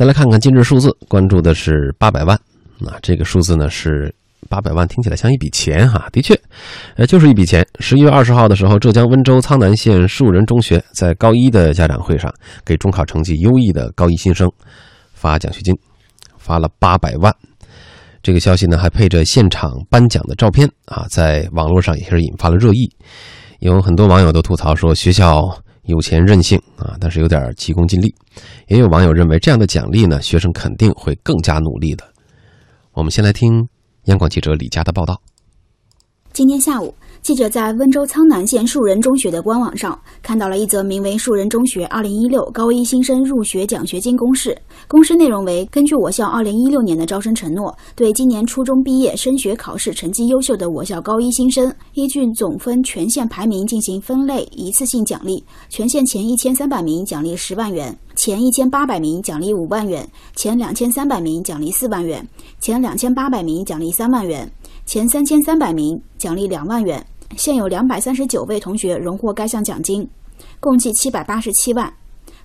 再来看看今日数字，关注的是八百万。那这个数字呢是八百万，听起来像一笔钱哈。的确，呃，就是一笔钱。十一月二十号的时候，浙江温州苍南县树人中学在高一的家长会上，给中考成绩优异的高一新生发奖学金，发了八百万。这个消息呢还配着现场颁奖的照片啊，在网络上也是引发了热议。有很多网友都吐槽说，学校有钱任性啊，但是有点急功近利。也有网友认为，这样的奖励呢，学生肯定会更加努力的。我们先来听央广记者李佳的报道。今天下午。记者在温州苍南县树人中学的官网上看到了一则名为“树人中学2016高一新生入学奖学金公示”。公示内容为：根据我校2016年的招生承诺，对今年初中毕业升学考试成绩优秀的我校高一新生，依据总分全县排名进行分类一次性奖励。全县前一千三百名奖励十万元，前一千八百名奖励五万元，前两千三百名奖励四万元，前两千八百名奖励三万元。前三千三百名奖励两万元，现有两百三十九位同学荣获该项奖金，共计七百八十七万，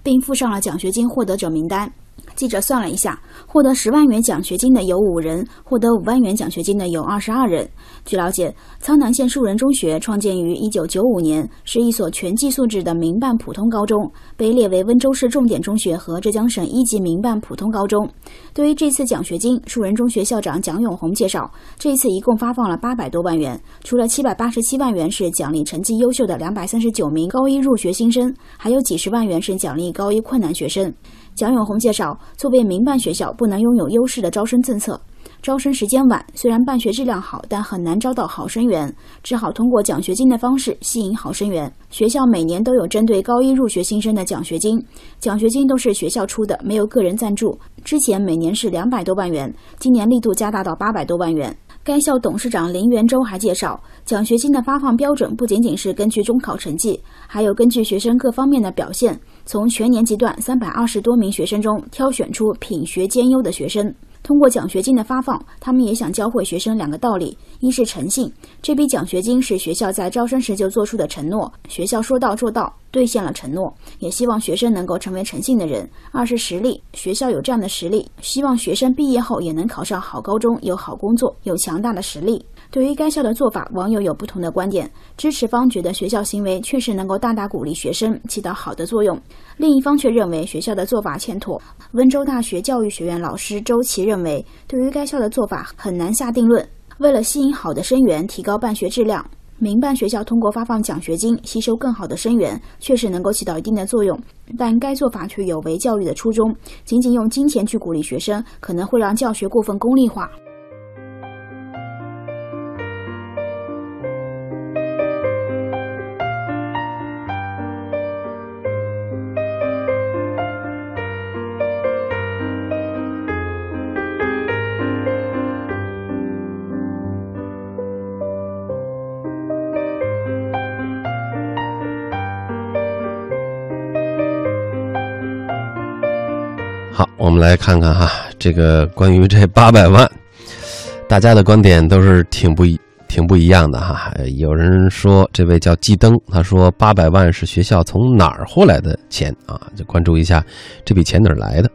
并附上了奖学金获得者名单。记者算了一下，获得十万元奖学金的有五人，获得五万元奖学金的有二十二人。据了解，苍南县树人中学创建于一九九五年，是一所全寄宿制的民办普通高中，被列为温州市重点中学和浙江省一级民办普通高中。对于这次奖学金，树人中学校长蒋永红介绍，这次一共发放了八百多万元，除了七百八十七万元是奖励成绩优秀的两百三十九名高一入学新生，还有几十万元是奖励高一困难学生。蒋永红介绍，作为民办学校，不能拥有优势的招生政策，招生时间晚，虽然办学质量好，但很难招到好生源，只好通过奖学金的方式吸引好生源。学校每年都有针对高一入学新生的奖学金，奖学金都是学校出的，没有个人赞助。之前每年是两百多万元，今年力度加大到八百多万元。该校董事长林元洲还介绍，奖学金的发放标准不仅仅是根据中考成绩，还有根据学生各方面的表现。从全年级段三百二十多名学生中挑选出品学兼优的学生，通过奖学金的发放，他们也想教会学生两个道理：一是诚信，这笔奖学金是学校在招生时就做出的承诺，学校说到做到，兑现了承诺，也希望学生能够成为诚信的人；二是实力，学校有这样的实力，希望学生毕业后也能考上好高中，有好工作，有强大的实力。对于该校的做法，网友有不同的观点。支持方觉得学校行为确实能够大大鼓励学生，起到好的作用；另一方却认为学校的做法欠妥。温州大学教育学院老师周琦认为，对于该校的做法很难下定论。为了吸引好的生源，提高办学质量，民办学校通过发放奖学金吸收更好的生源，确实能够起到一定的作用。但该做法却有违教育的初衷，仅仅用金钱去鼓励学生，可能会让教学过分功利化。好，我们来看看哈，这个关于这八百万，大家的观点都是挺不一、挺不一样的哈。有人说，这位叫季登，他说八百万是学校从哪儿获来的钱啊？就关注一下这笔钱哪儿来的。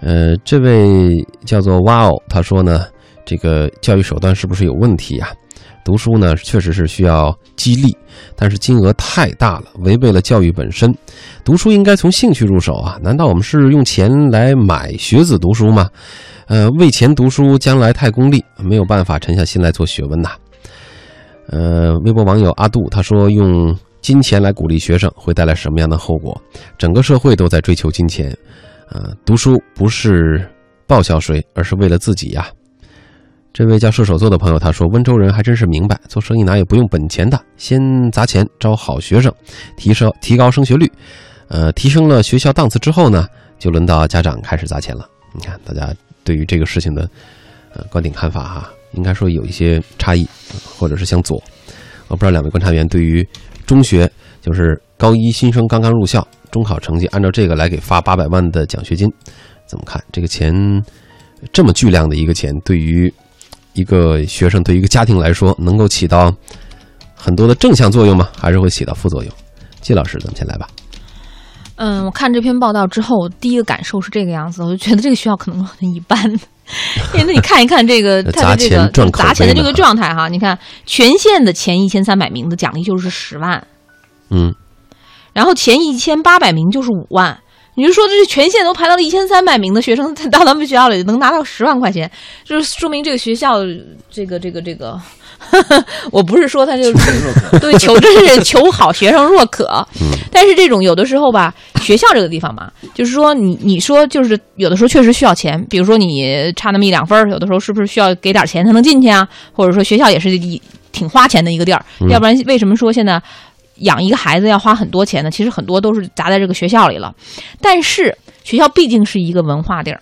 呃，这位叫做哇哦，他说呢，这个教育手段是不是有问题啊？读书呢，确实是需要激励，但是金额太大了，违背了教育本身。读书应该从兴趣入手啊！难道我们是用钱来买学子读书吗？呃，为钱读书，将来太功利，没有办法沉下心来做学问呐。呃，微博网友阿杜他说：“用金钱来鼓励学生，会带来什么样的后果？整个社会都在追求金钱，呃，读书不是报效谁，而是为了自己呀。”这位叫射手座的朋友他说：“温州人还真是明白，做生意哪有不用本钱的？先砸钱招好学生，提升提高升学率，呃，提升了学校档次之后呢，就轮到家长开始砸钱了。你看，大家对于这个事情的呃观点看法哈，应该说有一些差异，或者是向左。我不知道两位观察员对于中学就是高一新生刚刚入校，中考成绩按照这个来给发八百万的奖学金怎么看？这个钱这么巨量的一个钱，对于。”一个学生对一个家庭来说，能够起到很多的正向作用吗？还是会起到副作用？季老师，咱们先来吧。嗯，我看这篇报道之后，第一个感受是这个样子，我就觉得这个学校可能很一般。因为你看一看这个他的这个砸钱的这个状态哈，你看全县的前一千三百名的奖励就是十万，嗯，然后前一千八百名就是五万。你就说这全县都排到了一千三百名的学生，到咱们学校里能拿到十万块钱，就是说明这个学校这个这个这个，我不是说他就是对求真是求好学生若渴，但是这种有的时候吧，学校这个地方嘛，就是说你你说就是有的时候确实需要钱，比如说你差那么一两分，有的时候是不是需要给点钱才能进去啊？或者说学校也是一挺花钱的一个地儿，要不然为什么说现在？养一个孩子要花很多钱的，其实很多都是砸在这个学校里了。但是学校毕竟是一个文化地儿，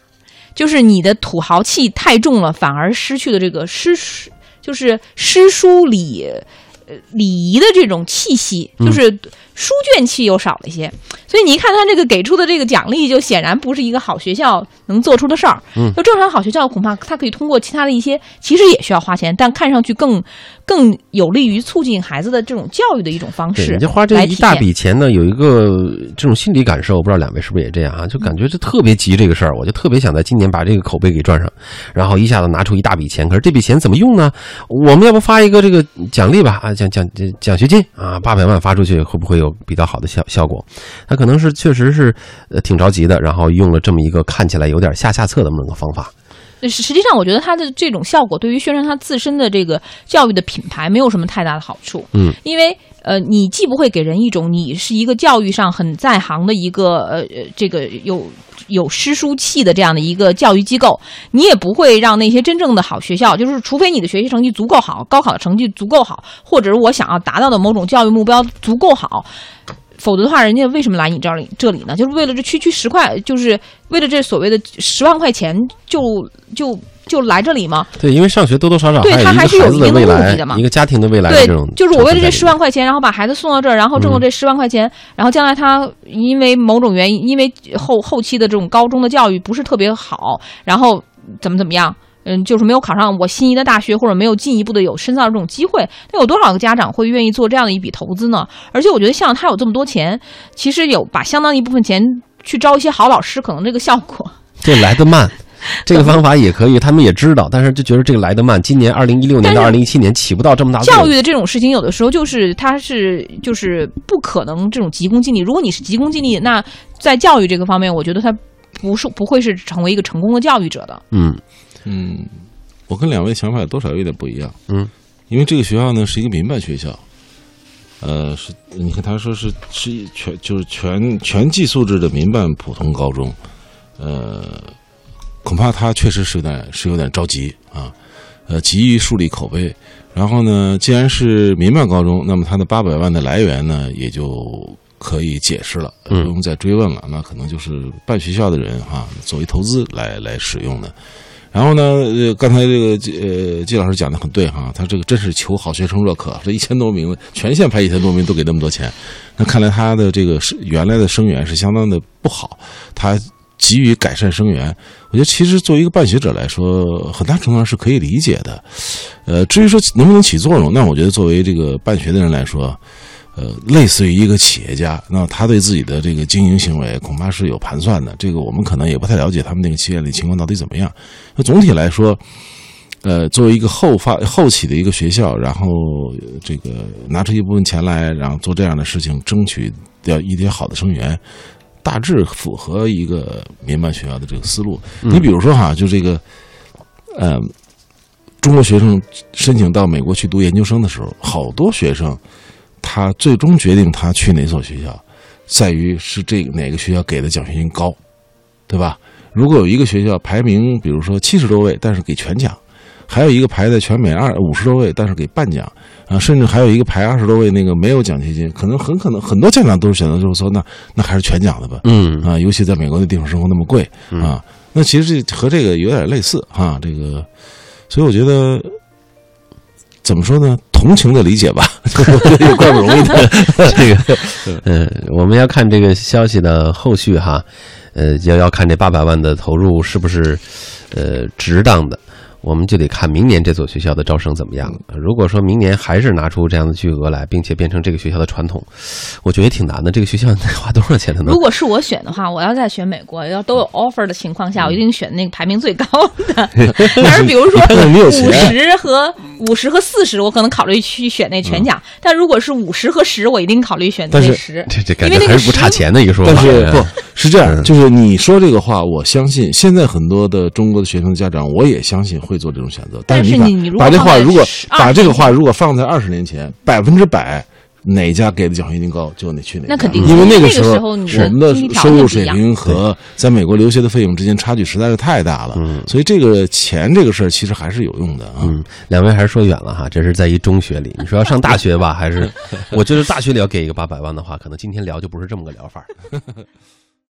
就是你的土豪气太重了，反而失去了这个诗，就是诗书礼，礼仪的这种气息，就是书卷气又少了一些。所以你一看他这个给出的这个奖励，就显然不是一个好学校能做出的事儿。嗯，就正常好学校，恐怕他可以通过其他的一些，其实也需要花钱，但看上去更。更有利于促进孩子的这种教育的一种方式。你就花这一大笔钱呢，有一个这种心理感受，不知道两位是不是也这样啊？就感觉就特别急这个事儿，我就特别想在今年把这个口碑给赚上，然后一下子拿出一大笔钱。可是这笔钱怎么用呢？我们要不发一个这个奖励吧？啊，奖奖奖学金啊，八百万发出去会不会有比较好的效效果？他可能是确实是呃挺着急的，然后用了这么一个看起来有点下下策的这么个方法。实实际上，我觉得它的这种效果对于宣传它自身的这个教育的品牌没有什么太大的好处。嗯，因为呃，你既不会给人一种你是一个教育上很在行的一个呃呃这个有有诗书气的这样的一个教育机构，你也不会让那些真正的好学校，就是除非你的学习成绩足够好，高考的成绩足够好，或者是我想要达到的某种教育目标足够好。否则的话，人家为什么来你这里这里呢？就是为了这区区十块，就是为了这所谓的十万块钱，就就就来这里吗？对，因为上学多多少少对他还是有一定的目的嘛，一个家庭的未来。对，就是我为了这十万块钱，然后把孩子送到这儿，然后挣了这十万块钱，然后将来他因为某种原因，因为后后期的这种高中的教育不是特别好，然后怎么怎么样。嗯，就是没有考上我心仪的大学，或者没有进一步的有深造的这种机会，那有多少个家长会愿意做这样的一笔投资呢？而且我觉得，像他有这么多钱，其实有把相当一部分钱去招一些好老师，可能这个效果 这来得慢。这个方法也可以，他们也知道，但是就觉得这个来得慢。今年二零一六年到二零一七年起不到这么大教育的这种事情，有的时候就是它是就是不可能这种急功近利。如果你是急功近利，那在教育这个方面，我觉得他不是不会是成为一个成功的教育者的。嗯。嗯，我跟两位想法多少有点不一样。嗯，因为这个学校呢是一个民办学校，呃，是你看他说是是全就是全全寄宿制的民办普通高中，呃，恐怕他确实是有点是有点着急啊，呃，急于树立口碑。然后呢，既然是民办高中，那么他的八百万的来源呢也就可以解释了，不用再追问了。那可能就是办学校的人哈，作为投资来来使用的。然后呢？呃，刚才这个呃，季老师讲的很对哈，他这个真是求好学生若渴，这一千多名全县排一千多名都给那么多钱，那看来他的这个是原来的生源是相当的不好，他急于改善生源。我觉得其实作为一个办学者来说，很大程度上是可以理解的。呃，至于说能不能起作用，那我觉得作为这个办学的人来说。呃，类似于一个企业家，那他对自己的这个经营行为恐怕是有盘算的。这个我们可能也不太了解他们那个企业里情况到底怎么样。那总体来说，呃，作为一个后发后起的一个学校，然后这个拿出一部分钱来，然后做这样的事情，争取掉一点好的生源，大致符合一个民办学校的这个思路。你比如说哈，就这个，呃，中国学生申请到美国去读研究生的时候，好多学生。他最终决定他去哪所学校，在于是这哪个学校给的奖学金高，对吧？如果有一个学校排名，比如说七十多位，但是给全奖；还有一个排在全美二五十多位，但是给半奖啊，甚至还有一个排二十多位，那个没有奖学金，可能很可能很多家长都是选择就是说，那那还是全奖的吧。嗯啊，尤其在美国那地方生活那么贵啊，那其实这和这个有点类似哈。这个，所以我觉得。怎么说呢？同情的理解吧，也 怪不容易的。这个，嗯，我们要看这个消息的后续哈，呃，要要看这八百万的投入是不是呃值当的。我们就得看明年这所学校的招生怎么样。如果说明年还是拿出这样的巨额来，并且变成这个学校的传统，我觉得也挺难的。这个学校得花多少钱才能？如果是我选的话，我要再选美国，要都有 offer 的情况下，我一定选那个排名最高的。但是比如说五十和五十和四十，我可能考虑去选那全奖。但如果是五十和十，我一定考虑选那十。这这感觉还是不差钱的一个说法。但是不是这样？就是你说这个话，我相信现在很多的中国的学生家长，我也相信会做这种选择。但是你把这话如果把这个话如果放在二十年前，百分之百。哪家给的奖学金高，就得去哪。那肯定，因为那个时候我们的收入水平和在美国留学的费用之间差距实在是太大了。嗯，所以这个钱这个事儿其实还是有用的啊。嗯，两位还是说远了哈，这是在一中学里。你说要上大学吧，还是 我觉得大学里要给一个八百万的话，可能今天聊就不是这么个聊法。